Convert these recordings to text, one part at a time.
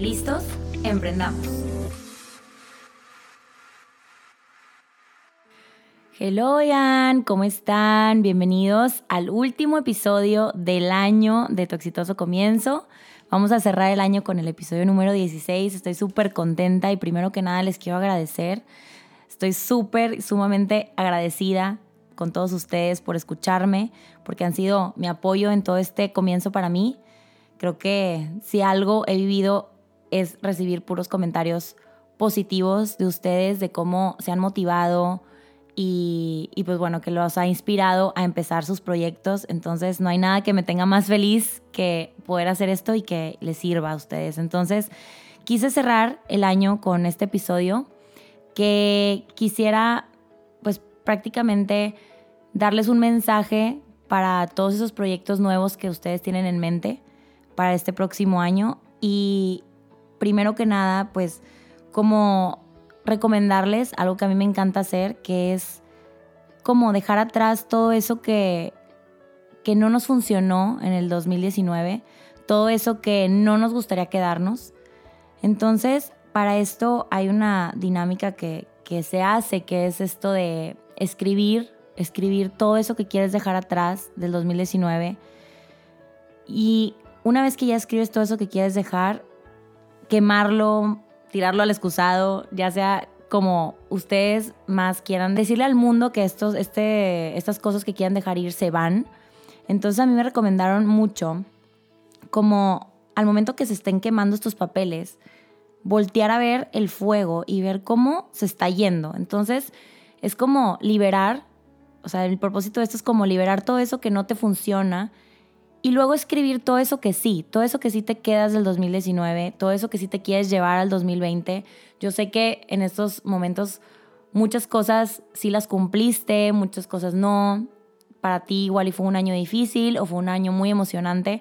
¿Listos? Emprendamos. Hello, Ian, ¿cómo están? Bienvenidos al último episodio del año de Tu Exitoso Comienzo. Vamos a cerrar el año con el episodio número 16. Estoy súper contenta y primero que nada les quiero agradecer. Estoy súper, sumamente agradecida con todos ustedes por escucharme, porque han sido mi apoyo en todo este comienzo para mí. Creo que si algo he vivido es recibir puros comentarios positivos de ustedes, de cómo se han motivado y, pues bueno, que los ha inspirado a empezar sus proyectos. Entonces no hay nada que me tenga más feliz que poder hacer esto y que les sirva a ustedes. Entonces quise cerrar el año con este episodio que quisiera pues prácticamente darles un mensaje para todos esos proyectos nuevos que ustedes tienen en mente para este próximo año y, primero que nada, pues como recomendarles algo que a mí me encanta hacer, que es como dejar atrás todo eso que, que no nos funcionó en el 2019, todo eso que no nos gustaría quedarnos. Entonces, para esto hay una dinámica que, que se hace, que es esto de escribir, escribir todo eso que quieres dejar atrás del 2019. Y una vez que ya escribes todo eso que quieres dejar, quemarlo, tirarlo al excusado, ya sea como ustedes más quieran decirle al mundo que estos, este, estas cosas que quieran dejar ir se van. Entonces a mí me recomendaron mucho como al momento que se estén quemando estos papeles, voltear a ver el fuego y ver cómo se está yendo. Entonces es como liberar, o sea, el propósito de esto es como liberar todo eso que no te funciona y luego escribir todo eso que sí, todo eso que sí te quedas del 2019, todo eso que sí te quieres llevar al 2020. Yo sé que en estos momentos muchas cosas sí las cumpliste, muchas cosas no. Para ti igual y fue un año difícil o fue un año muy emocionante,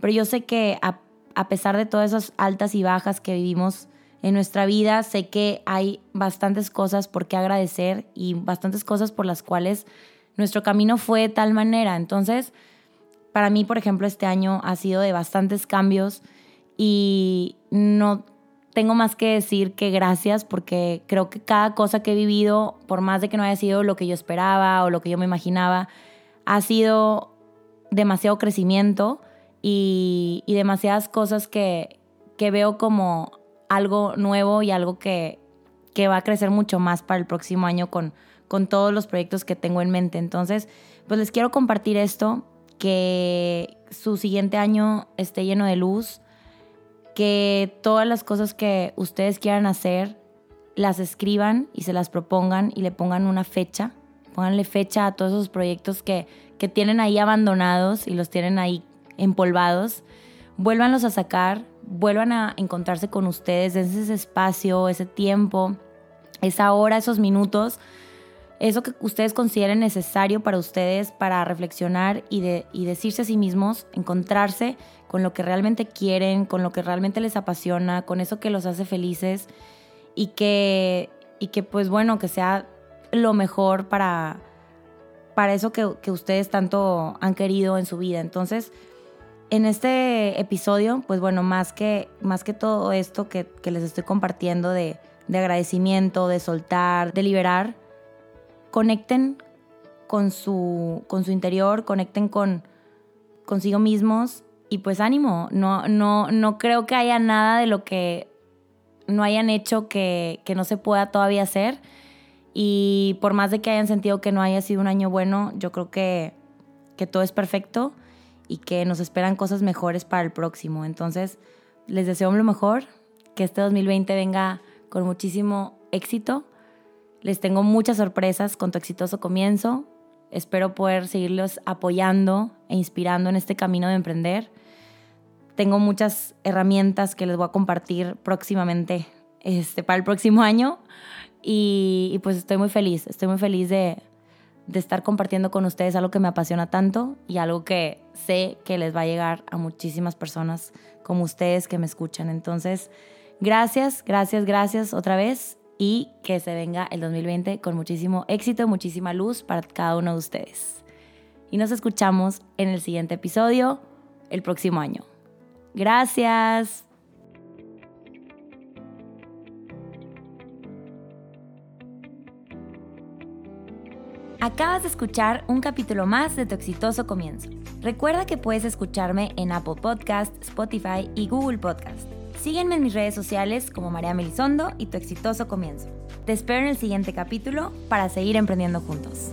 pero yo sé que a, a pesar de todas esas altas y bajas que vivimos en nuestra vida, sé que hay bastantes cosas por qué agradecer y bastantes cosas por las cuales nuestro camino fue de tal manera. Entonces, para mí, por ejemplo, este año ha sido de bastantes cambios y no tengo más que decir que gracias porque creo que cada cosa que he vivido, por más de que no haya sido lo que yo esperaba o lo que yo me imaginaba, ha sido demasiado crecimiento y, demasiadas cosas que, veo como algo nuevo y algo que, que, va a crecer mucho más para el próximo año con, con todos los proyectos que tengo en mente. Entonces, pues les quiero compartir esto que su siguiente año esté lleno de luz, que todas las cosas que ustedes quieran hacer las escriban y se las propongan y le pongan una fecha, pónganle fecha a todos esos proyectos que, que tienen ahí abandonados y los tienen ahí empolvados, vuélvanlos a sacar, vuelvan a encontrarse con ustedes, en ese espacio, ese tiempo, esa hora, esos minutos eso que ustedes consideren necesario para ustedes para reflexionar y, de, y decirse a sí mismos, encontrarse con lo que realmente quieren, con lo que realmente les apasiona, con eso que los hace felices y que, y que pues bueno, que sea lo mejor para, para eso que, que ustedes tanto han querido en su vida. Entonces, en este episodio, pues bueno, más que, más que todo esto que, que les estoy compartiendo de, de agradecimiento, de soltar, de liberar, conecten con su, con su interior, conecten con consigo mismos y pues ánimo, no, no, no creo que haya nada de lo que no hayan hecho que, que no se pueda todavía hacer y por más de que hayan sentido que no haya sido un año bueno, yo creo que, que todo es perfecto y que nos esperan cosas mejores para el próximo. Entonces, les deseo lo mejor, que este 2020 venga con muchísimo éxito les tengo muchas sorpresas con tu exitoso comienzo. Espero poder seguirlos apoyando e inspirando en este camino de emprender. tengo muchas herramientas que les voy a compartir próximamente este, para el próximo año. Y, pues estoy muy feliz, estoy muy feliz de, de estar compartiendo con ustedes algo que me apasiona tanto y algo que sé que les va a llegar a muchísimas personas como ustedes que me escuchan. Entonces, gracias, gracias, gracias otra vez y que se venga el 2020 con muchísimo éxito, muchísima luz para cada uno de ustedes. Y nos escuchamos en el siguiente episodio el próximo año. Gracias. Acabas de escuchar un capítulo más de Tu exitoso comienzo. Recuerda que puedes escucharme en Apple Podcast, Spotify y Google Podcast. Sígueme en mis redes sociales como María Melisondo y Tu exitoso comienzo. Te espero en el siguiente capítulo para seguir emprendiendo juntos.